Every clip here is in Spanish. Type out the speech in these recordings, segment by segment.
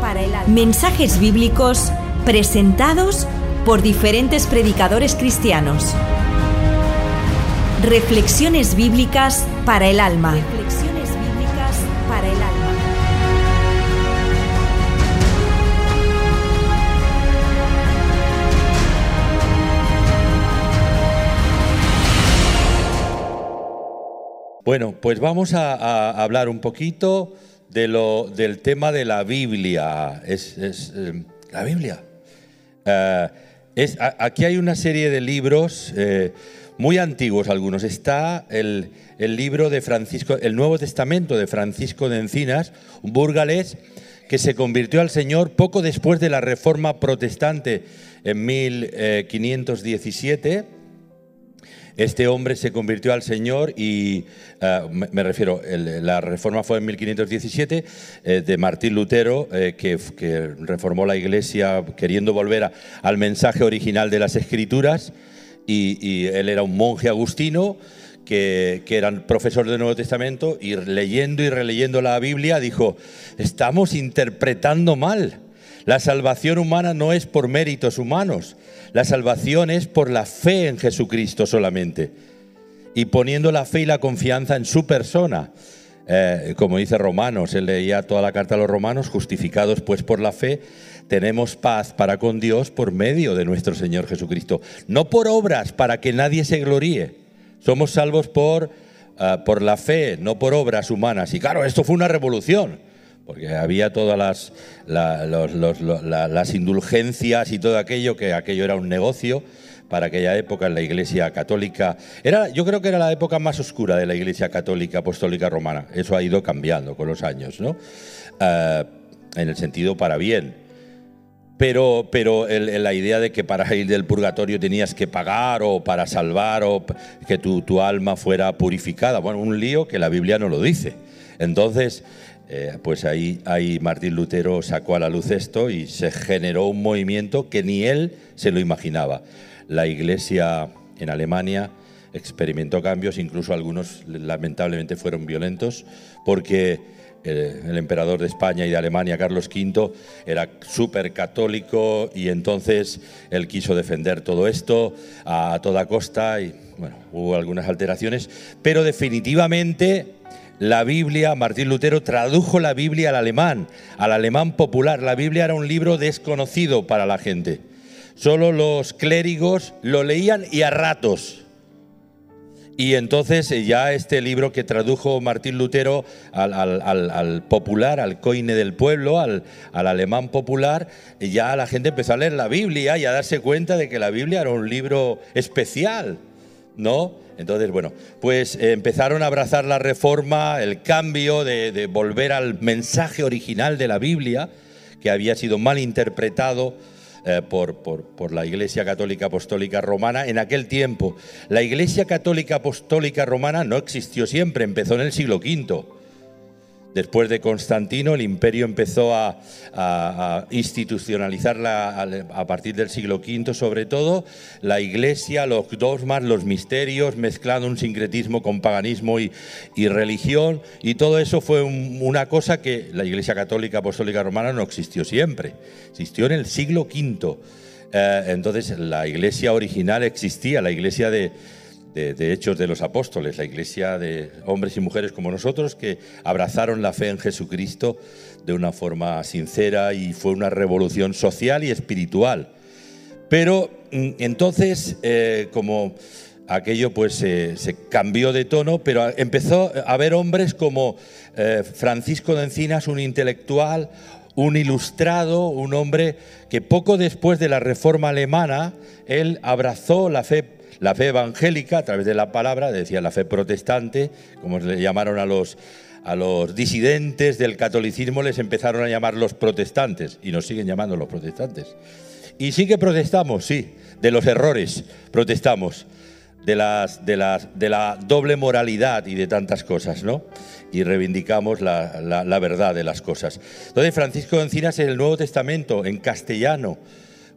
para el alma. Mensajes bíblicos presentados por diferentes predicadores cristianos. Reflexiones bíblicas para el alma. Reflexiones bíblicas para el alma. Bueno, pues vamos a hablar un poquito de lo, del tema de la Biblia. Es, es, eh, la Biblia. Eh, es, aquí hay una serie de libros eh, muy antiguos, algunos. Está el, el libro de Francisco, el Nuevo Testamento de Francisco de Encinas, un burgalés que se convirtió al Señor poco después de la Reforma Protestante en 1517. Este hombre se convirtió al Señor y eh, me, refiero, la reforma fue en 1517 eh, de Martín Lutero, eh, que, reformó la iglesia queriendo volver a- al mensaje original de las escrituras y, él era un monje agustino que, que era profesor del Nuevo Testamento y leyendo y releyendo la Biblia dijo, estamos interpretando mal. La salvación humana no es por méritos humanos, la salvación es por la fe en Jesucristo solamente. Y poniendo la fe y la confianza en su persona. Eh, como dice Romanos, él leía toda la carta a los romanos, justificados pues por la fe, tenemos paz para con Dios por medio de nuestro Señor Jesucristo. No por obras para que nadie se gloríe. Somos salvos por, ah, por la fe, no por obras humanas. Y claro, esto fue una revolución porque había todas las, las indulgencias y todo aquello, que aquello era un negocio para aquella época en la Iglesia Católica. Era, yo creo que era la época más oscura de la Iglesia Católica Apostólica Romana. Eso ha ido cambiando con los años, ¿no? Ah, en el sentido para bien. Pero, pero el- la idea de que para ir del purgatorio tenías que pagar o para salvar o que tu, tu alma fuera purificada. Bueno, un lío que la Biblia no lo dice. Entonces, eh, pues ahí, ahí Martín Lutero sacó a la luz esto y se generó un movimiento que ni él se lo imaginaba. La iglesia en Alemania experimentó cambios, incluso algunos lamentablemente fueron violentos, porque eh, el emperador de España y de Alemania, Carlos V, era súper católico y entonces él quiso defender todo esto a toda costa y bueno, hubo algunas alteraciones, pero definitivamente la Biblia, Martín Lutero tradujo la Biblia al alemán, al alemán popular. La Biblia era un libro desconocido para la gente. Solo los clérigos lo leían y a ratos. Y entonces eh, ya este libro que tradujo Martín Lutero al, al- popular, al coine del pueblo, al, al alemán popular, eh, ya la gente empezó a leer la Biblia y a darse cuenta de que la Biblia era un libro especial, ¿no? Entonces, bueno, pues eh, empezaron a abrazar la reforma, el cambio de, volver al mensaje original de la Biblia, que había sido mal interpretado eh, por, por- por la Iglesia Católica Apostólica Romana en aquel tiempo. La Iglesia Católica Apostólica Romana no existió siempre, empezó en el siglo V. Después de Constantino, el imperio empezó a, a- institucionalizarla al- a partir del siglo V, sobre todo la iglesia, los dogmas, los misterios, mezclando un sincretismo con paganismo y, religión, y todo eso fue un- una cosa que la iglesia católica apostólica romana no existió siempre, existió en el siglo V. Eh, entonces la iglesia original existía, la iglesia de, de, Hechos de los Apóstoles, la iglesia de hombres y mujeres como nosotros que abrazaron la fe en Jesucristo de una forma sincera y fue una revolución social y espiritual. Pero mm, entonces, eh, como aquello pues se cambió de tono, pero empezó a haber hombres como eh, Francisco de Encinas, un intelectual, un ilustrado, un hombre que poco después de la reforma alemana, él abrazó la fe, la fe evangélica a través de la palabra, decía la fe protestante, como le llamaron a los, a los disidentes del catolicismo, les empezaron a llamar los protestantes y nos siguen llamando los protestantes. Y sí que protestamos, sí, de los errores, protestamos de, las, de, las, de la doble moralidad y de tantas cosas, ¿no? Y reivindicamos la, la, verdad de las cosas. Entonces, Francisco Encinas en el Nuevo Testamento, en castellano,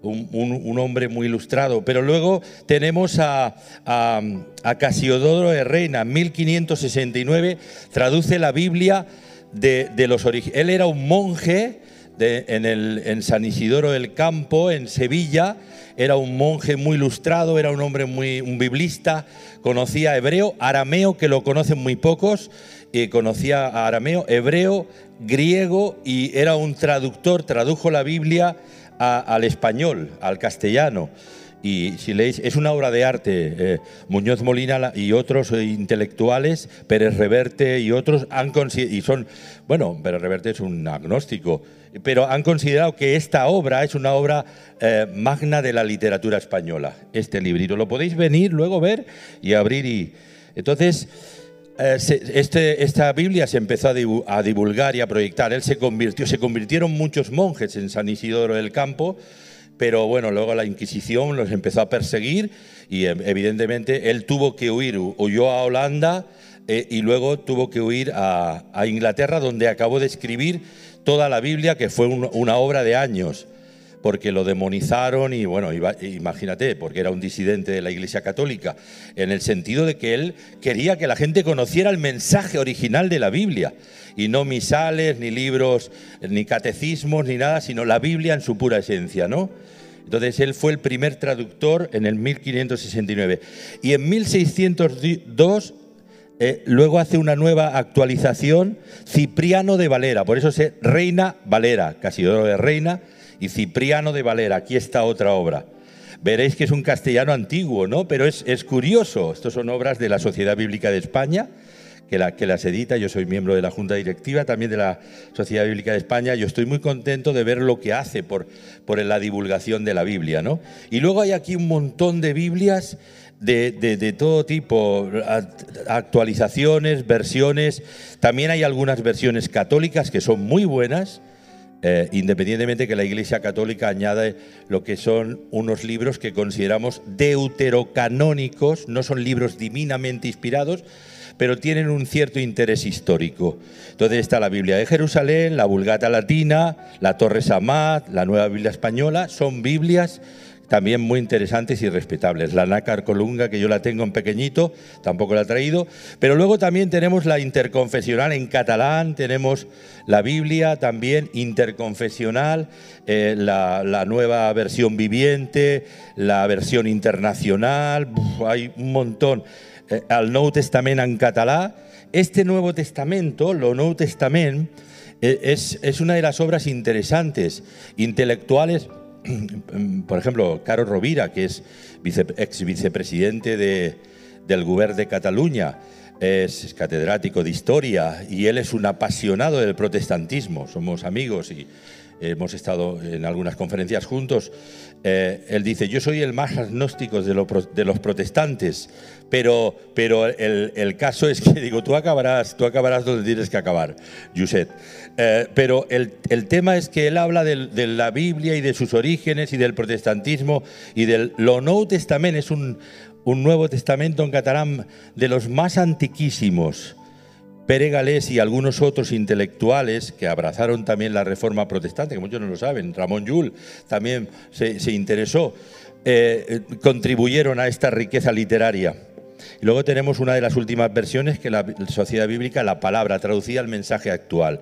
un, hombre muy ilustrado. Pero luego tenemos a, a, a Casiodoro de Reina, 1569, traduce la Biblia de, los orígenes. Él era un monje en San Isidoro del Campo, en Sevilla. Era un monje muy ilustrado, era un hombre muy un biblista, conocía hebreo, arameo, que lo conocen muy pocos, eh, conocía a arameo, hebreo, griego y era un traductor, tradujo la Biblia al español, al castellano. Y si leéis, es una obra de arte. Eh, Muñoz Molina y otros eh, intelectuales, Pérez Reverte y otros han y son, bueno, Pérez Reverte es un agnóstico, pero han considerado que esta obra es una obra eh, magna de la literatura española. Este librito lo podéis venir luego ver y abrir y entonces. Este, esta Biblia se empezó a divulgar y a proyectar. Él se convirtió, se convirtieron muchos monjes en San Isidoro del Campo, pero bueno, luego la Inquisición los empezó a perseguir y evidentemente él tuvo que huir, huyó a Holanda eh, y luego tuvo que huir a, Inglaterra, donde acabó de escribir toda la Biblia, que fue un, una obra de años porque lo demonizaron y bueno, imagínate, porque era un disidente de la Iglesia Católica, en el sentido de que él quería que la gente conociera el mensaje original de la Biblia y no misales, ni libros, ni catecismos, ni nada, sino la Biblia en su pura esencia, ¿no? Entonces él fue el primer traductor en el 1569 y en 1602 eh, luego hace una nueva actualización Cipriano de Valera, por eso se Reina Valera, Casidoro de Reina y Cipriano de Valera. Aquí está otra obra. Veréis que es un castellano antiguo, ¿no? Pero es, es curioso. Estos son obras de la Sociedad Bíblica de España, que, la, que, las edita. Yo soy miembro de la Junta Directiva también de la Sociedad Bíblica de España. Yo estoy muy contento de ver lo que hace por, por la divulgación de la Biblia. ¿no? Y luego hay aquí un montón de Biblias de, de todo tipo, actualizaciones, versiones. También hay algunas versiones católicas que son muy buenas eh, independientemente que la Iglesia Católica añade lo que son unos libros que consideramos deuterocanónicos, no son libros divinamente inspirados, pero tienen un cierto interés histórico. Entonces está la Biblia de Jerusalén, la Vulgata Latina, la Torre Samad, la Nueva Biblia Española, son Biblias también muy interesantes y respetables. La nácar colunga, que yo la tengo en pequeñito, tampoco la he traído. Pero luego también tenemos la interconfesional en catalán, tenemos la Biblia también interconfesional, eh, la, nueva versión viviente, la versión internacional, Uf, hay un montón. Eh, el Nou Testament en català. Este Nuevo Testamento, lo Nou Testament, eh, es una de las obras interesantes, intelectuales, por ejemplo, Caro Rovira, que es vice, ex vicepresidente de, del Gobierno de Cataluña, es catedrático de historia y él es un apasionado del protestantismo. Somos amigos y hemos estado en algunas conferencias juntos. Eh, él dice, yo soy el más agnóstico de, lo, de los protestantes, pero, pero el, el, caso es que, digo, tú acabarás, tú acabarás donde tienes que acabar, Josep. Eh, pero el, el, tema es que él habla de, de, la Biblia y de sus orígenes y del protestantismo y del lo Nou Testament, es un, un Nuevo Testamento en catalán de los más antiquísimos. Pere Galés y algunos otros intelectuales que abrazaron también la reforma protestante, que muchos no lo saben, Ramón Llull también se, se interesó, eh, contribuyeron a esta riqueza literaria. Y luego tenemos una de las últimas versiones que la Sociedad Bíblica, la palabra, traducida al mensaje actual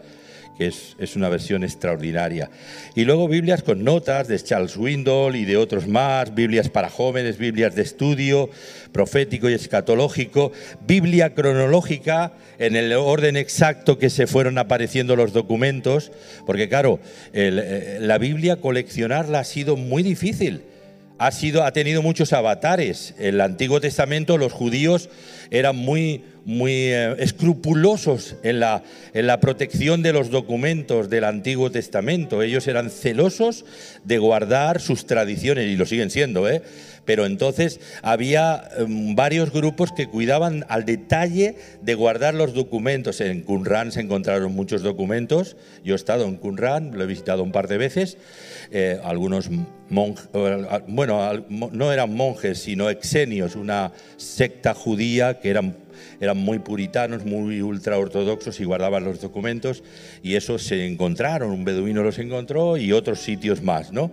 que es, es, una versión extraordinaria. Y luego Biblias con notas de Charles Windle y de otros más, Biblias para jóvenes, Biblias de estudio, profético y escatológico, Biblia cronológica en el orden exacto que se fueron apareciendo los documentos, porque claro, el, la Biblia coleccionarla ha sido muy difícil. Ha, sido, ha tenido muchos avatares. En el Antiguo Testamento los judíos eran muy, muy eh, escrupulosos en la, en la protección de los documentos del Antiguo Testamento. Ellos eran celosos de guardar sus tradiciones y lo siguen siendo, ¿eh? pero entonces había em, varios grupos que cuidaban al detalle de guardar los documentos. En Qumran se encontraron muchos documentos. Yo he estado en Qumran, lo he visitado un par de veces. Eh, algunos monjes, bueno, no eran monjes, sino exenios, una secta judía que eran eran muy puritanos, muy ultraortodoxos y guardaban los documentos y eso se encontraron, un beduino los encontró y otros sitios más, ¿no?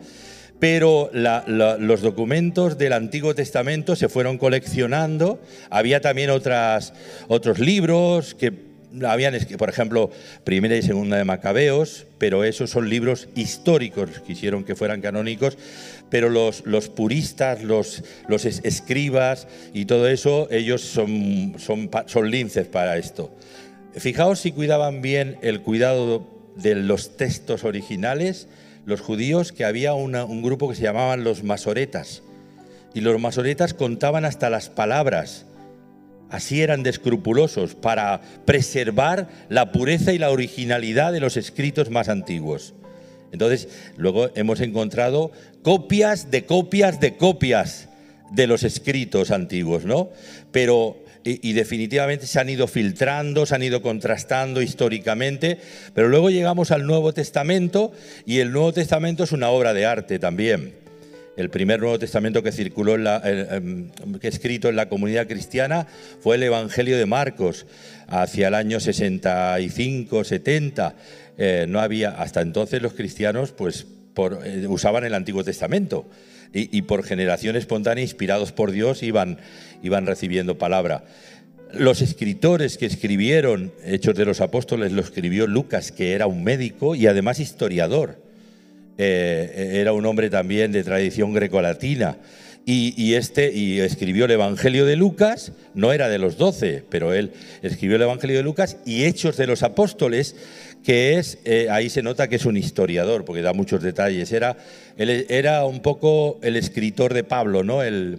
pero los documentos del Antiguo Testamento se fueron coleccionando. Había también otras, otros libros que habían, por ejemplo, Primera y Segunda de Macabeos, pero esos son libros históricos, quisieron que fueran canónicos, pero los, los puristas, los, los escribas y todo eso, ellos son, son, son linces para esto. Fijaos si cuidaban bien el cuidado de los textos originales, los judíos, que había un grupo que se llamaban los masoretas. Y los masoretas contaban hasta las palabras. Así eran de escrupulosos para preservar la pureza y la originalidad de los escritos más antiguos. Entonces, luego hemos encontrado copias de copias de copias de los escritos antiguos, ¿no? Pero y, definitivamente se han ido filtrando, se han ido contrastando históricamente, pero luego llegamos al Nuevo Testamento y el Nuevo Testamento es una obra de arte también. El primer Nuevo Testamento que circuló, en la, que escrito en la comunidad cristiana fue el Evangelio de Marcos, hacia el año 65, 70. Eh, no había, hasta entonces los cristianos pues, eh, usaban el Antiguo Testamento y, por generación espontánea, inspirados por Dios, iban, iban recibiendo palabra. Los escritores que escribieron Hechos de los Apóstoles lo escribió Lucas, que era un médico y además historiador. Eh, era un hombre también de tradición grecolatina. Y, este, y escribió el Evangelio de Lucas, no era de los doce, pero él escribió el Evangelio de Lucas y Hechos de los Apóstoles, que es, eh, ahí se nota que es un historiador, porque da muchos detalles. Era, él, era un poco el escritor de Pablo, ¿no? El,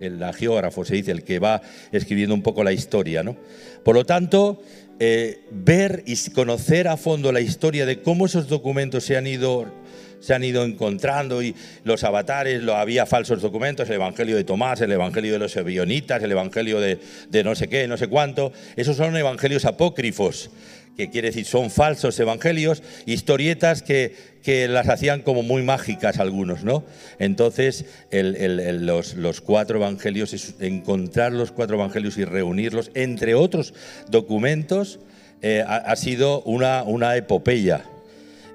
el geógrafo, se dice, el que va escribiendo un poco la historia, ¿no? Por lo tanto, eh, ver y conocer a fondo la historia de cómo esos documentos se han ido se han ido encontrando y los avatares, lo, había falsos documentos, el Evangelio de Tomás, el Evangelio de los Ebionitas, el Evangelio de, no sé qué, no sé cuánto. Esos son evangelios apócrifos que quiere decir son falsos evangelios, historietas que, que las hacían como muy mágicas algunos, ¿no? Entonces, los, cuatro evangelios, encontrar los cuatro evangelios y reunirlos, entre otros documentos, eh, ha, sido una, una epopeya.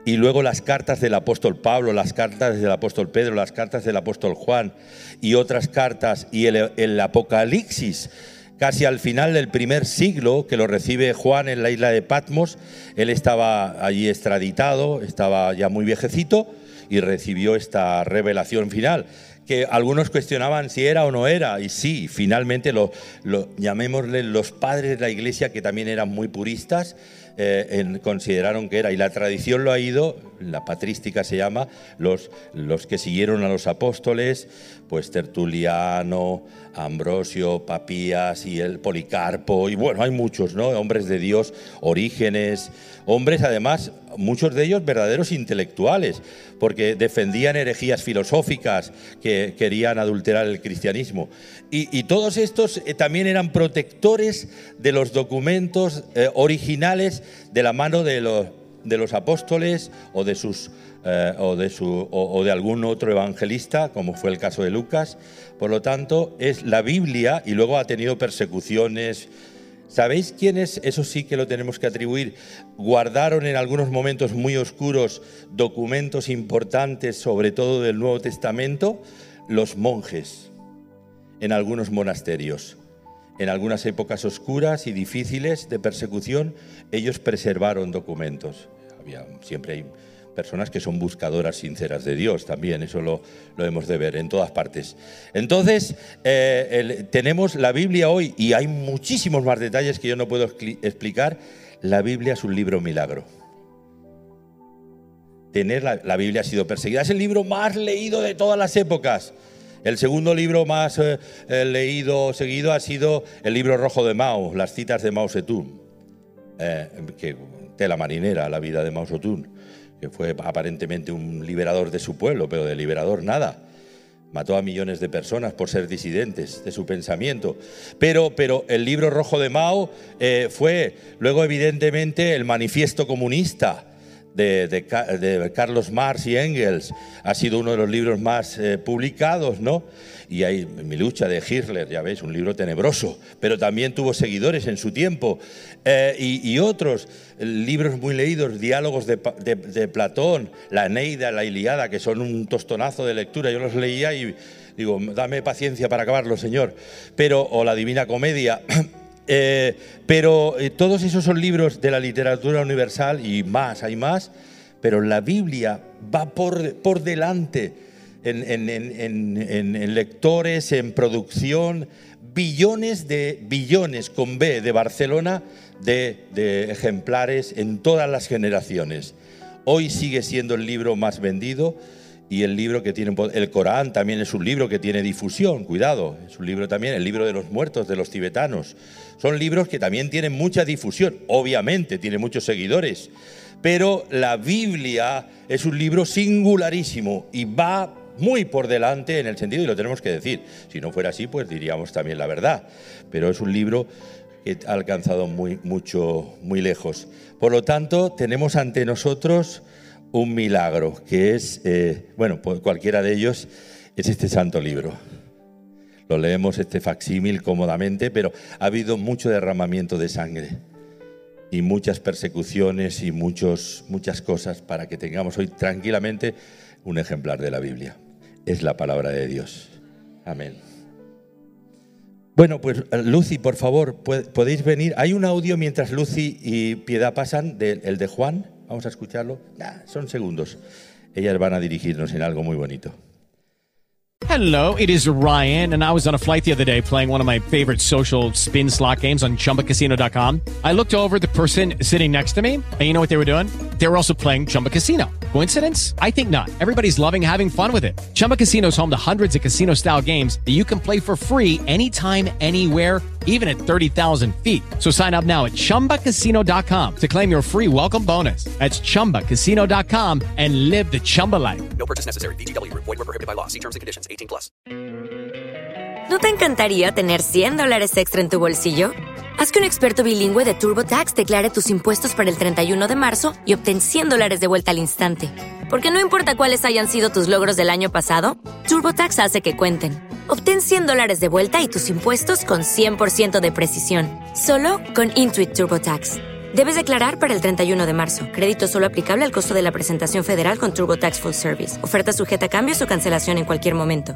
Y luego las cartas del apóstol Pablo, las cartas del apóstol Pedro, las cartas del apóstol Juan y otras cartas y el Apocalipsis casi al final del primer siglo, que lo recibe Juan en la isla de Patmos. Él estaba allí extraditado, estaba ya muy viejecito y recibió esta revelación final que algunos cuestionaban si era o no era, y sí, finalmente lo, lo llamémosle los padres de la iglesia, que también eran muy puristas, eh, consideraron que era, y la tradición lo ha ido, la patrística se llama, los, los que siguieron a los apóstoles, pues Tertuliano, Ambrosio, Papías y el Policarpo, y bueno, hay muchos, ¿no? Hombres de Dios, Orígenes, hombres además, muchos de ellos verdaderos intelectuales, porque defendían herejías filosóficas que querían adulterar el cristianismo. Y, todos estos eh, también eran protectores de los documentos eh, originales de la mano de los, apóstoles o de, sus, eh, o, de su, o de algún otro evangelista, como fue el caso de Lucas. Por lo tanto, es la Biblia y luego ha tenido persecuciones, ¿Sabéis quiénes, eso sí que lo tenemos que atribuir, guardaron en algunos momentos muy oscuros documentos importantes, sobre todo del Nuevo Testamento? Los monjes en algunos monasterios. En algunas épocas oscuras y difíciles de persecución, ellos preservaron documentos. Había, siempre hay personas que son buscadoras sinceras de Dios también, eso lo, lo hemos de ver en todas partes. Entonces, eh, tenemos la Biblia hoy y hay muchísimos más detalles que yo no puedo explicar. La Biblia es un libro milagro. Tener la, la Biblia ha sido perseguida, es el libro más leído de todas las épocas. El segundo libro más eh, eh, leído seguido ha sido el libro rojo de Mao, las citas de Mao Zedong, eh, tela marinera la vida de Mao Zedong, que fue aparentemente un liberador de su pueblo, pero de liberador nada. Mató a millones de personas por ser disidentes de su pensamiento. Pero, pero el libro rojo de Mao eh, fue luego evidentemente el manifiesto comunista de, de Ca- de Carlos Marx y Engels. Ha sido uno de los libros más eh, publicados, ¿no? Y hay mi lucha de Hitler, ya ves, un libro tenebroso, pero también tuvo seguidores en su tiempo. Eh, y, otros eh, libros muy leídos, diálogos de, de- Platón, la Eneida, la Iliada, que son un tostonazo de lectura. Yo los leía y digo, dame paciencia para acabarlo, Señor. Pero, o la Divina Comedia. Eh, pero eh, todos esos son libros de la literatura universal y más, hay más, pero la Biblia va por, por delante en, en- en- en- lectores, en producción, billones de billones con B de Barcelona de, de ejemplares en todas las generaciones. Hoy sigue siendo el libro más vendido y el libro que tiene el Corán también es un libro que tiene difusión, cuidado, es un libro también, el libro de los muertos de los tibetanos. Son libros que también tienen mucha difusión, obviamente tiene muchos seguidores, pero la Biblia es un libro singularísimo y va muy por delante en el sentido y lo tenemos que decir. Si no fuera así, pues diríamos también la verdad, pero es un libro que ha alcanzado muy mucho muy lejos. Por lo tanto, tenemos ante nosotros un milagro, que es, eh, bueno, pues cualquiera de ellos es este santo libro. Lo leemos este facsímil cómodamente, pero ha habido mucho derramamiento de sangre y muchas persecuciones y muchos, muchas cosas para que tengamos hoy tranquilamente un ejemplar de la Biblia. Es la palabra de Dios. Amén. Bueno, pues Lucy, por favor, podéis venir. Hay un audio mientras Lucy y Piedad pasan, del el de Juan. Vamos a escucharlo. Nah, son segundos. Ellas van a dirigirnos en algo muy bonito. Hello, it is Ryan, and I was on a flight the other day playing one of my favorite social spin slot games on chumbacasino.com. I looked over the person sitting next to me, and you know what they were doing? They were also playing Chumba Casino. Coincidence? I think not. Everybody's loving having fun with it. Chumba Casino is home to hundreds of casino style games that you can play for free anytime, anywhere even at 30,000 feet. So sign up now at ChumbaCasino.com to claim your free welcome bonus. That's ChumbaCasino.com and live the Chumba life. No purchase necessary. VGW Group. Void were prohibited by law. See terms and conditions. 18 plus. ¿No te encantaría tener 100 dólares extra en tu bolsillo? Haz que un experto bilingüe de TurboTax declare tus impuestos para el 31 de marzo y obtén 100 dólares de vuelta al instante. Porque no importa cuáles hayan sido tus logros del año pasado, TurboTax hace que cuenten. Obtén 100 dólares de vuelta y tus impuestos con 100% de precisión. Solo con Intuit TurboTax. Debes declarar para el 31 de marzo. Crédito solo aplicable al costo de la presentación federal con TurboTax Full Service. Oferta sujeta a cambios o cancelación en cualquier momento.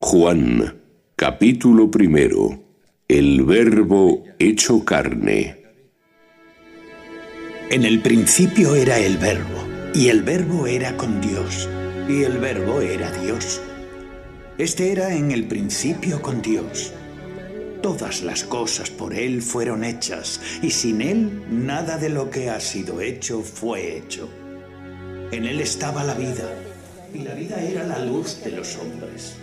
Juan, capítulo primero. El verbo hecho carne. En el principio era el verbo, y el verbo era con Dios, y el verbo era Dios. Este era en el principio con Dios. Todas las cosas por Él fueron hechas, y sin Él nada de lo que ha sido hecho fue hecho. En Él estaba la vida, y la vida era la luz de los hombres.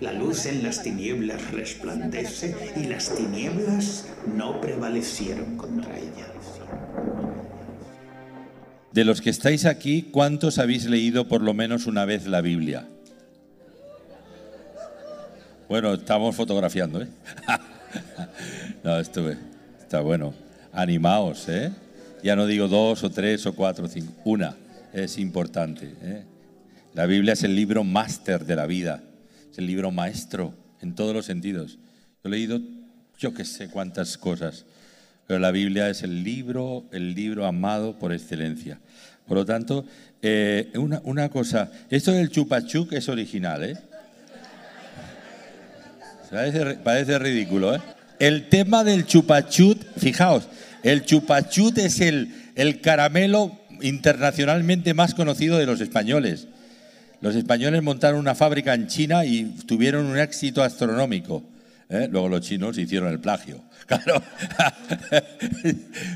La luz en las tinieblas resplandece, y las tinieblas no prevalecieron contra ella. De los que estáis aquí, ¿cuántos habéis leído por lo menos una vez la Biblia? Bueno, estamos fotografiando, ¿eh? no, esto está bueno. Animaos, ¿eh? Ya no digo dos o tres o cuatro o cinco. Una es importante. ¿eh? La Biblia es el libro máster de la vida. Es el libro maestro en todos los sentidos. Yo he leído yo que sé cuántas cosas, pero la Biblia es el libro, el libro amado por excelencia. Por lo tanto, eh, una, una cosa, esto del chupachuc es original, ¿eh? Parece, ridículo, ¿eh? El tema del chupachut, fijaos, el chupachut es el, el caramelo internacionalmente más conocido de los españoles. Los españoles montaron una fábrica en China y tuvieron un éxito astronómico. ¿eh? Luego los chinos hicieron el plagio, claro.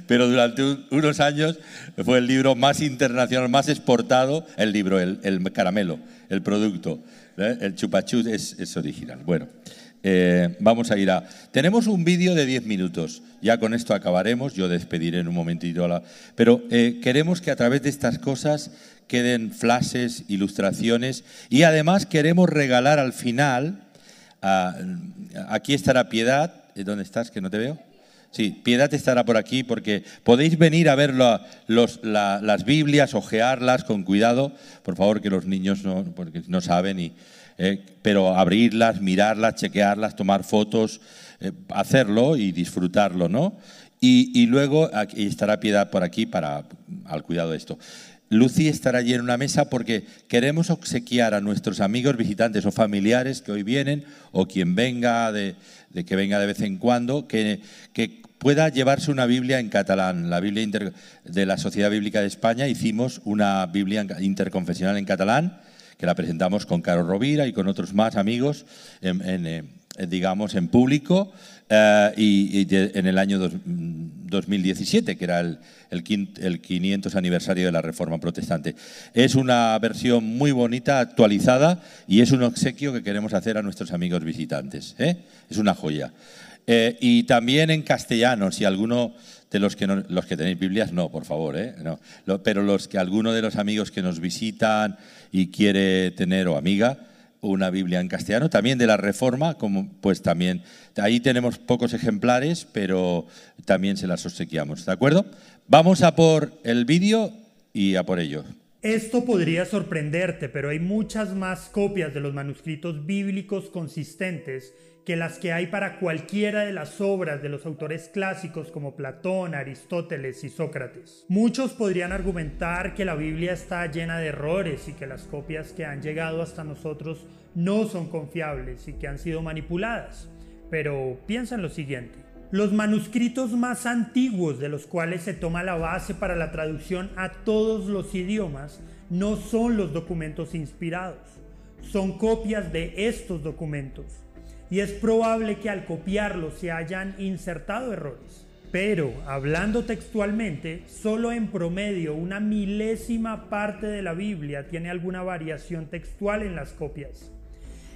Pero durante un- unos años fue el libro más internacional, más exportado, el libro, el, el caramelo, el producto. ¿eh? El chupachut es, es original. Bueno, eh, vamos a ir a... Tenemos un vídeo de 10 minutos. Ya con esto acabaremos. Yo despediré en un momentito. a la- Pero eh, queremos que a través de estas cosas queden flashes, ilustraciones y además queremos regalar al final... ah, aquí estará Piedad. ¿Eh, ¿Dónde estás? Que no te veo. Sí, Piedad estará por aquí porque podéis venir a ver la- los- la- las Biblias, ojearlas con cuidado. Por favor, que los niños no, porque no saben, y, eh, pero abrirlas, mirarlas, chequearlas, tomar fotos, eh, hacerlo y disfrutarlo, ¿no? Y, luego estará Piedad por aquí para al cuidado de esto. Lucy estará allí en una mesa porque queremos obsequiar a nuestros amigos visitantes o familiares que hoy vienen o quien venga de, que venga de vez en cuando que, pueda llevarse una Biblia en catalán. La Biblia de la Sociedad Bíblica de España hicimos una Biblia interconfesional en catalán que la presentamos con Caro Rovira y con otros más amigos, eh, digamos, en público, eh, y, en el año dos- mm, 2017, que era el, el, quin- el 500 aniversario de la Reforma Protestante. Es una versión muy bonita, actualizada, y es un obsequio que queremos hacer a nuestros amigos visitantes. ¿eh? Es una joya. Y también en castellano, si alguno de los que, no- los que tenéis Biblias, no, por favor, ¿eh? no. Pero los que alguno de los amigos que nos visitan y quiere tener o amiga una Biblia en castellano, también de la Reforma, como pues también ahí tenemos pocos ejemplares, pero también se las obsequiamos, ¿de acuerdo? Vamos a por el vídeo y a por ello. Esto podría sorprenderte, pero hay muchas más copias de los manuscritos bíblicos consistentes que las que hay para cualquiera de las obras de los autores clásicos como Platón, Aristóteles y Sócrates. Muchos podrían argumentar que la Biblia está llena de errores y que las copias que han llegado hasta nosotros no son confiables y que han sido manipuladas. Pero piensa en lo siguiente. Los manuscritos más antiguos de los cuales se toma la base para la traducción a todos los idiomas no son los documentos inspirados, son copias de estos documentos. Y es probable que al copiarlos se hayan insertado errores. Pero, hablando textualmente, solo en promedio una milésima parte de la Biblia tiene alguna variación textual en las copias.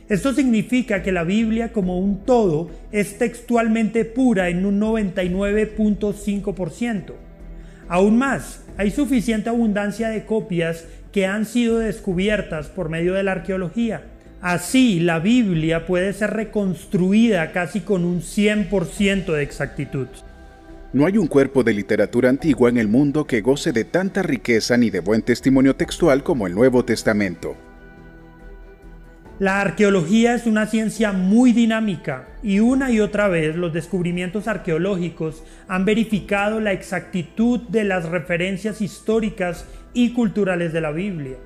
Esto significa que la Biblia como un todo es textualmente pura en un 99.5%. Aún más, hay suficiente abundancia de copias que han sido descubiertas por medio de la arqueología. Así, la Biblia puede ser reconstruida casi con un 100% de exactitud. No hay un cuerpo de literatura antigua en el mundo que goce de tanta riqueza ni de buen testimonio textual como el Nuevo Testamento. La arqueología es una ciencia muy dinámica y una y otra vez los descubrimientos arqueológicos han verificado la exactitud de las referencias históricas y culturales de la Biblia.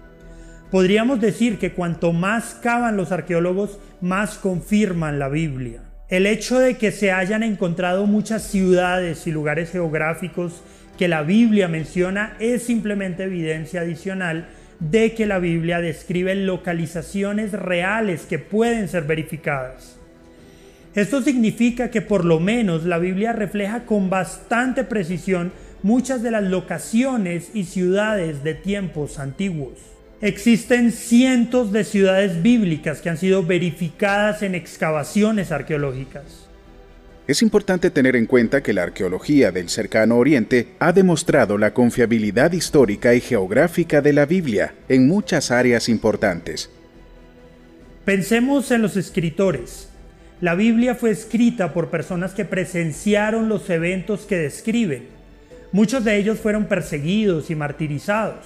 Podríamos decir que cuanto más cavan los arqueólogos, más confirman la Biblia. El hecho de que se hayan encontrado muchas ciudades y lugares geográficos que la Biblia menciona es simplemente evidencia adicional de que la Biblia describe localizaciones reales que pueden ser verificadas. Esto significa que por lo menos la Biblia refleja con bastante precisión muchas de las locaciones y ciudades de tiempos antiguos. Existen cientos de ciudades bíblicas que han sido verificadas en excavaciones arqueológicas. Es importante tener en cuenta que la arqueología del cercano Oriente ha demostrado la confiabilidad histórica y geográfica de la Biblia en muchas áreas importantes. Pensemos en los escritores. La Biblia fue escrita por personas que presenciaron los eventos que describen. Muchos de ellos fueron perseguidos y martirizados,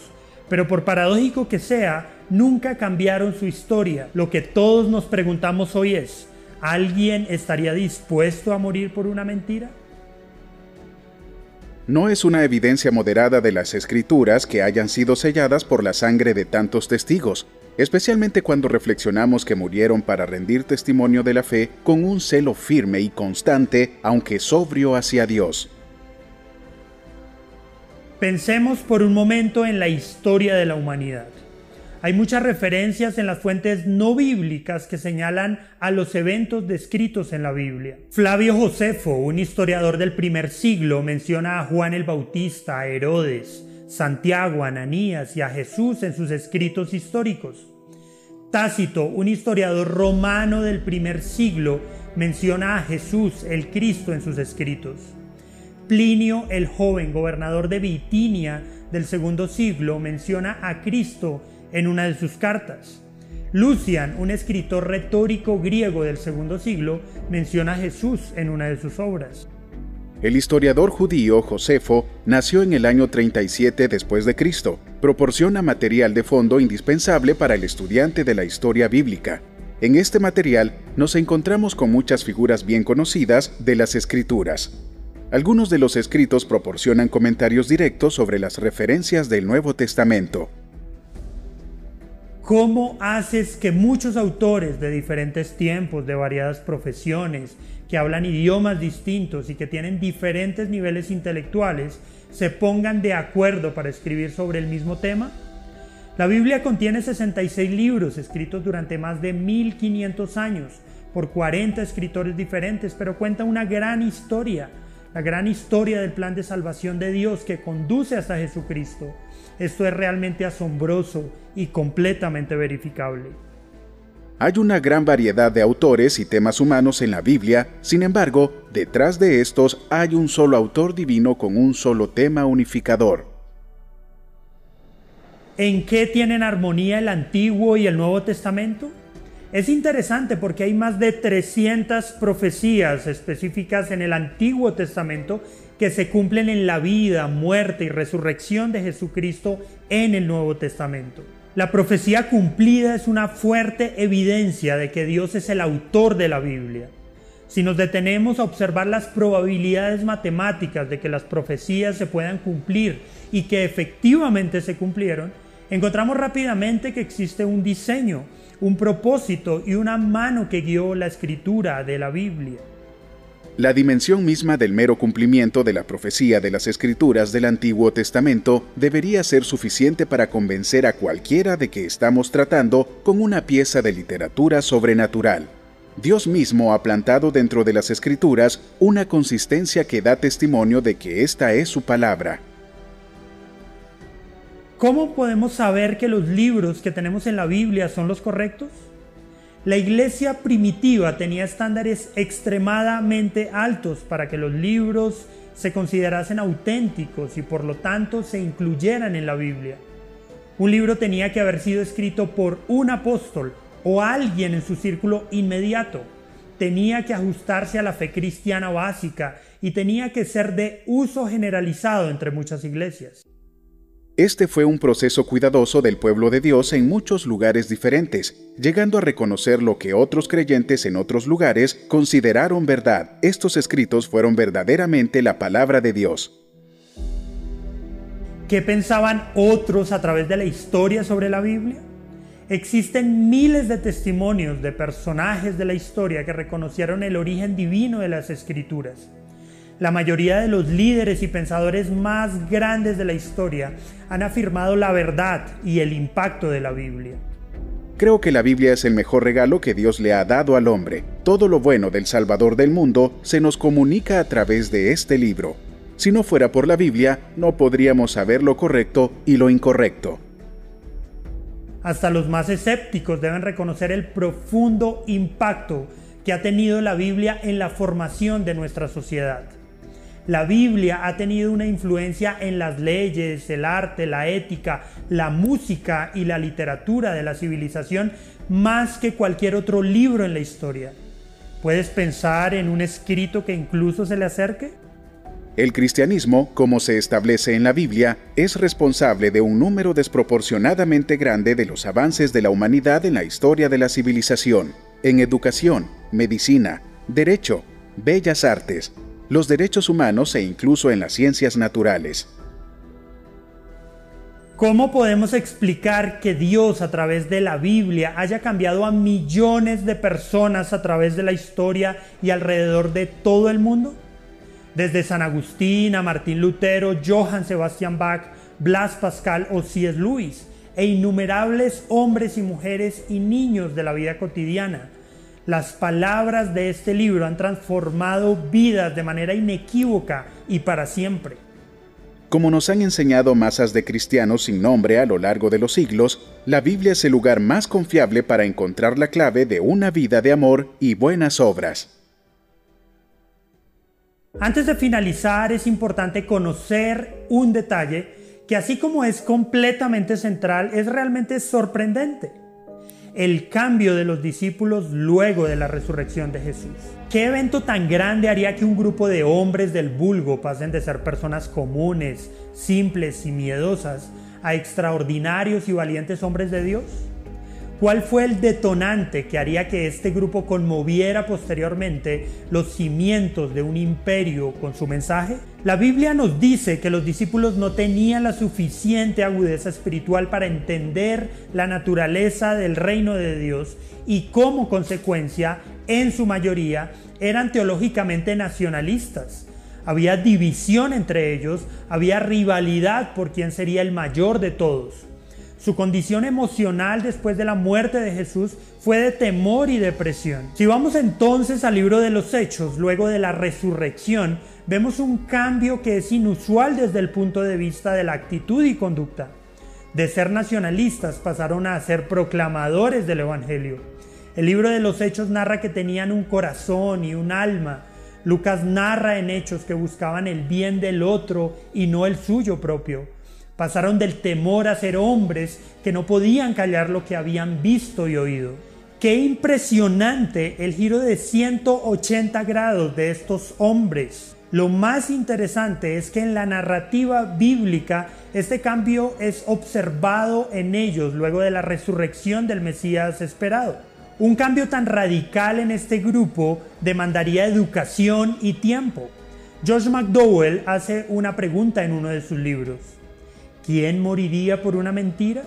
pero por paradójico que sea, nunca cambiaron su historia. Lo que todos nos preguntamos hoy es, ¿alguien estaría dispuesto a morir por una mentira? No es una evidencia moderada de las escrituras que hayan sido selladas por la sangre de tantos testigos, especialmente cuando reflexionamos que murieron para rendir testimonio de la fe con un celo firme y constante, aunque sobrio hacia Dios. Pensemos por un momento en la historia de la humanidad. Hay muchas referencias en las fuentes no bíblicas que señalan a los eventos descritos en la Biblia. Flavio Josefo, un historiador del primer siglo, menciona a Juan el Bautista, a Herodes, Santiago, Ananías y a Jesús en sus escritos históricos. Tácito, un historiador romano del primer siglo, menciona a Jesús, el Cristo, en sus escritos. Plinio el joven, gobernador de Bitinia del segundo siglo, menciona a Cristo en una de sus cartas. Lucian, un escritor retórico griego del segundo siglo, menciona a Jesús en una de sus obras. El historiador judío Josefo nació en el año 37 después de Cristo. Proporciona material de fondo indispensable para el estudiante de la historia bíblica. En este material nos encontramos con muchas figuras bien conocidas de las escrituras. Algunos de los escritos proporcionan comentarios directos sobre las referencias del Nuevo Testamento. ¿Cómo haces que muchos autores de diferentes tiempos, de variadas profesiones, que hablan idiomas distintos y que tienen diferentes niveles intelectuales, se pongan de acuerdo para escribir sobre el mismo tema? La Biblia contiene 66 libros escritos durante más de 1500 años por 40 escritores diferentes, pero cuenta una gran historia, la gran historia del plan de salvación de Dios que conduce hasta Jesucristo. Esto es realmente asombroso y completamente verificable. Hay una gran variedad de autores y temas humanos en la Biblia, sin embargo, detrás de estos hay un solo autor divino con un solo tema unificador. ¿En qué tienen armonía el Antiguo y el Nuevo Testamento? Es interesante porque hay más de 300 profecías específicas en el Antiguo Testamento que se cumplen en la vida, muerte y resurrección de Jesucristo en el Nuevo Testamento. La profecía cumplida es una fuerte evidencia de que Dios es el autor de la Biblia. Si nos detenemos a observar las probabilidades matemáticas de que las profecías se puedan cumplir y que efectivamente se cumplieron, encontramos rápidamente que existe un diseño, un propósito y una mano que guió la escritura de la Biblia. La dimensión misma del mero cumplimiento de la profecía de las escrituras del Antiguo Testamento debería ser suficiente para convencer a cualquiera de que estamos tratando con una pieza de literatura sobrenatural. Dios mismo ha plantado dentro de las escrituras una consistencia que da testimonio de que esta es su palabra. ¿Cómo podemos saber que los libros que tenemos en la Biblia son los correctos? La iglesia primitiva tenía estándares extremadamente altos para que los libros se considerasen auténticos y por lo tanto se incluyeran en la Biblia. Un libro tenía que haber sido escrito por un apóstol o alguien en su círculo inmediato. Tenía que ajustarse a la fe cristiana básica y tenía que ser de uso generalizado entre muchas iglesias. Este fue un proceso cuidadoso del pueblo de Dios en muchos lugares diferentes, llegando a reconocer lo que otros creyentes en otros lugares consideraron verdad. Estos escritos fueron verdaderamente la palabra de Dios. ¿Qué pensaban otros a través de la historia sobre la Biblia? Existen miles de testimonios de personajes de la historia que reconocieron el origen divino de las escrituras. La mayoría de los líderes y pensadores más grandes de la historia han afirmado la verdad y el impacto de la Biblia. Creo que la Biblia es el mejor regalo que Dios le ha dado al hombre. Todo lo bueno del Salvador del mundo se nos comunica a través de este libro. Si no fuera por la Biblia, no podríamos saber lo correcto y lo incorrecto. Hasta los más escépticos deben reconocer el profundo impacto que ha tenido la Biblia en la formación de nuestra sociedad. La Biblia ha tenido una influencia en las leyes, el arte, la ética, la música y la literatura de la civilización más que cualquier otro libro en la historia. ¿Puedes pensar en un escrito que incluso se le acerque? El cristianismo, como se establece en la Biblia, es responsable de un número desproporcionadamente grande de los avances de la humanidad en la historia de la civilización, en educación, medicina, derecho, bellas artes, los derechos humanos e incluso en las ciencias naturales. ¿Cómo podemos explicar que Dios a través de la Biblia haya cambiado a millones de personas a través de la historia y alrededor de todo el mundo? Desde San Agustín a Martín Lutero, Johann Sebastian Bach, Blas Pascal o C.S. Lewis, e innumerables hombres y mujeres y niños de la vida cotidiana las palabras de este libro han transformado vidas de manera inequívoca y para siempre. Como nos han enseñado masas de cristianos sin nombre a lo largo de los siglos, la Biblia es el lugar más confiable para encontrar la clave de una vida de amor y buenas obras. Antes de finalizar, es importante conocer un detalle que así como es completamente central, es realmente sorprendente. El cambio de los discípulos luego de la resurrección de Jesús. ¿Qué evento tan grande haría que un grupo de hombres del vulgo pasen de ser personas comunes, simples y miedosas a extraordinarios y valientes hombres de Dios? ¿Cuál fue el detonante que haría que este grupo conmoviera posteriormente los cimientos de un imperio con su mensaje? La Biblia nos dice que los discípulos no tenían la suficiente agudeza espiritual para entender la naturaleza del reino de Dios y como consecuencia, en su mayoría, eran teológicamente nacionalistas. Había división entre ellos, había rivalidad por quién sería el mayor de todos. Su condición emocional después de la muerte de Jesús fue de temor y depresión. Si vamos entonces al libro de los Hechos, luego de la resurrección, vemos un cambio que es inusual desde el punto de vista de la actitud y conducta. De ser nacionalistas pasaron a ser proclamadores del Evangelio. El libro de los Hechos narra que tenían un corazón y un alma. Lucas narra en Hechos que buscaban el bien del otro y no el suyo propio. Pasaron del temor a ser hombres que no podían callar lo que habían visto y oído. Qué impresionante el giro de 180 grados de estos hombres. Lo más interesante es que en la narrativa bíblica este cambio es observado en ellos luego de la resurrección del Mesías esperado. Un cambio tan radical en este grupo demandaría educación y tiempo. George McDowell hace una pregunta en uno de sus libros. ¿Quién moriría por una mentira?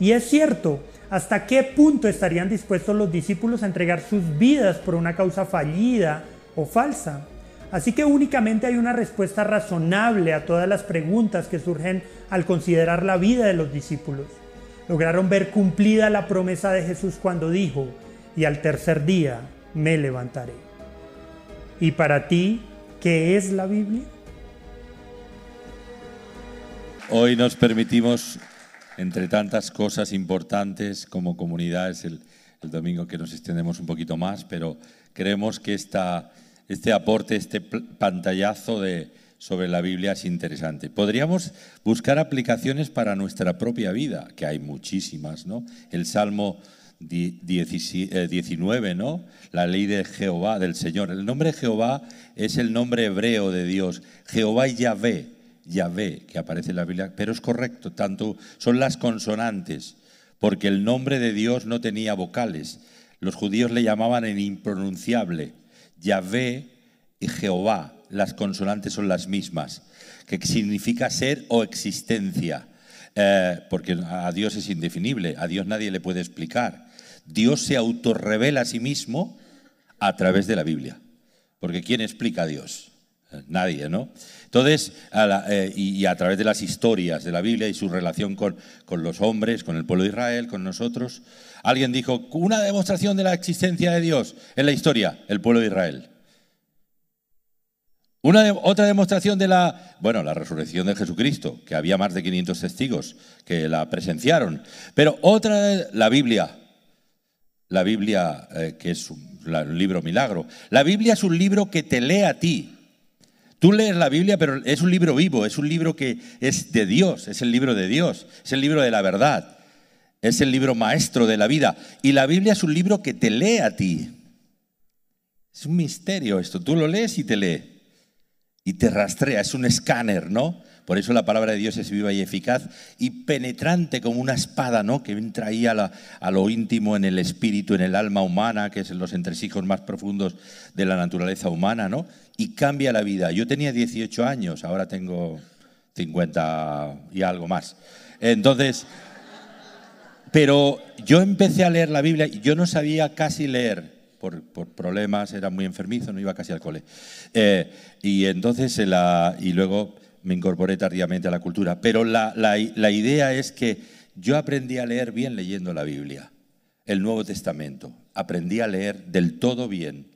Y es cierto, ¿hasta qué punto estarían dispuestos los discípulos a entregar sus vidas por una causa fallida o falsa? Así que únicamente hay una respuesta razonable a todas las preguntas que surgen al considerar la vida de los discípulos. Lograron ver cumplida la promesa de Jesús cuando dijo, y al tercer día me levantaré. ¿Y para ti qué es la Biblia? Hoy nos permitimos, entre tantas cosas importantes como comunidad, es el, domingo que nos extendemos un poquito más, pero creemos que esta, este aporte, este pantallazo de, sobre la Biblia es interesante. Podríamos buscar aplicaciones para nuestra propia vida, que hay muchísimas, ¿no? El Salmo 19, eh, ¿no? La ley de Jehová, del Señor. El nombre Jehová es el nombre hebreo de Dios. Jehová y Yahvé Yahvé, que aparece en la Biblia, pero es correcto, tanto son las consonantes, porque el nombre de Dios no tenía vocales. Los judíos le llamaban el impronunciable. Yahvé y Jehová, las consonantes son las mismas, que significa ser o existencia, eh, porque a Dios es indefinible, a Dios nadie le puede explicar. Dios se autorrevela a sí mismo a través de la Biblia, porque ¿quién explica a Dios? Nadie, ¿no? Entonces, eh, y, a través de las historias de la Biblia y su relación con, con, los hombres, con el pueblo de Israel, con nosotros, alguien dijo, una demostración de la existencia de Dios en la historia, el pueblo de Israel. Una otra demostración de la, bueno, la resurrección de Jesucristo, que había más de 500 testigos que la presenciaron. Pero otra, la Biblia. La Biblia, eh, que es un libro milagro. La Biblia es un libro que te lee a ti. Tú lees la Biblia, pero es un libro vivo, es un libro que es de Dios, es el libro de Dios, es el libro de la verdad, es el libro maestro de la vida. Y la Biblia es un libro que te lee a ti. Es un misterio esto, tú lo lees y te lee. Y te rastrea, es un escáner, ¿no? Por eso la palabra de Dios es viva y eficaz y penetrante como una espada, ¿no? Que entra ahí a, lo íntimo en el espíritu, en el alma humana, que es en los entresijos más profundos de la naturaleza humana, ¿no? Y cambia la vida. Yo tenía 18 años, ahora tengo 50 y algo más. Entonces, pero yo empecé a leer la Biblia y yo no sabía casi leer. Por, problemas, era muy enfermizo, no iba casi al cole. Eh, y entonces, la, y luego me incorporé tardíamente a la cultura, pero la, idea es que yo aprendí a leer bien leyendo la Biblia, el Nuevo Testamento. Aprendí a leer del todo bien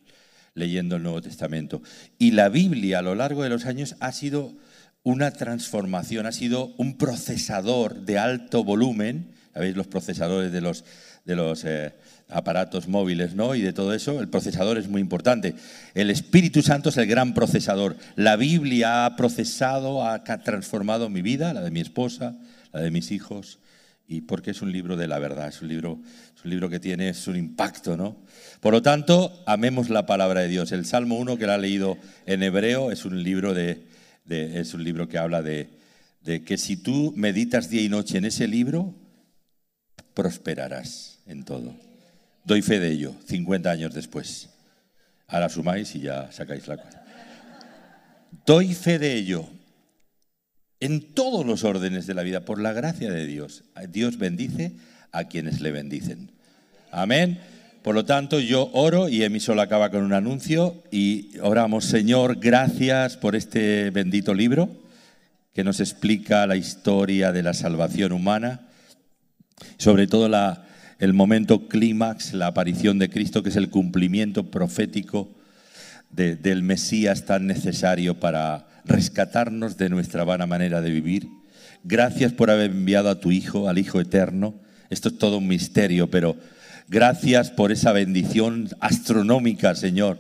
leyendo el Nuevo Testamento. Y la Biblia a lo largo de los años ha sido una transformación, ha sido un procesador de alto volumen. ¿Sabéis los procesadores de los, de los eh, aparatos móviles ¿no? y de todo eso? El procesador es muy importante. El Espíritu Santo es el gran procesador. La Biblia ha procesado, ha transformado mi vida, la de mi esposa, la de mis hijos, y porque es un libro de la verdad, es un libro, es un libro que tiene un impacto, ¿no? Por lo tanto, amemos la palabra de Dios. El Salmo 1 que la ha leído en hebreo es un libro de, es un libro que habla de, que si tú meditas día y noche en ese libro, prosperarás en todo. Doy fe de ello, 50 años después. Ahora sumáis y ya sacáis la cuenta. Doy fe de ello en todos los órdenes de la vida, por la gracia de Dios. Dios bendice a quienes le bendicen. Amén. Por lo tanto, yo oro y Emisol acaba con un anuncio y oramos, Señor, gracias por este bendito libro que nos explica la historia de la salvación humana, sobre todo la, el momento clímax, la aparición de Cristo, que es el cumplimiento profético del Mesías tan necesario para rescatarnos de nuestra vana manera de vivir. Gracias por haber enviado a tu Hijo, al Hijo Eterno. Esto es todo un misterio, pero Gracias por esa bendición astronómica, Señor.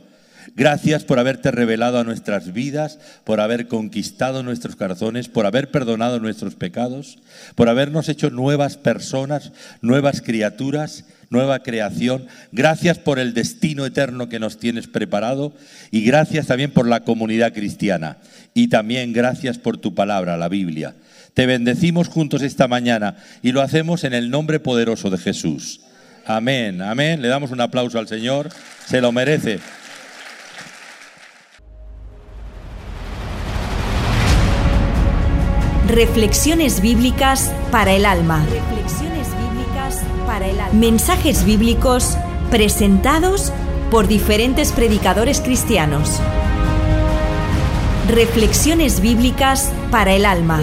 Gracias por haberte revelado a nuestras vidas, por haber conquistado nuestros corazones, por haber perdonado nuestros pecados, por habernos hecho nuevas personas, nuevas criaturas, nueva creación. Gracias por el destino eterno que nos tienes preparado y gracias también por la comunidad cristiana. Y también gracias por tu palabra, la Biblia. Te bendecimos juntos esta mañana y lo hacemos en el nombre poderoso de Jesús. Amén, amén. Le damos un aplauso al Señor, se lo merece. Reflexiones bíblicas para el alma. Mensajes bíblicos presentados por diferentes predicadores cristianos. Reflexiones bíblicas para el alma.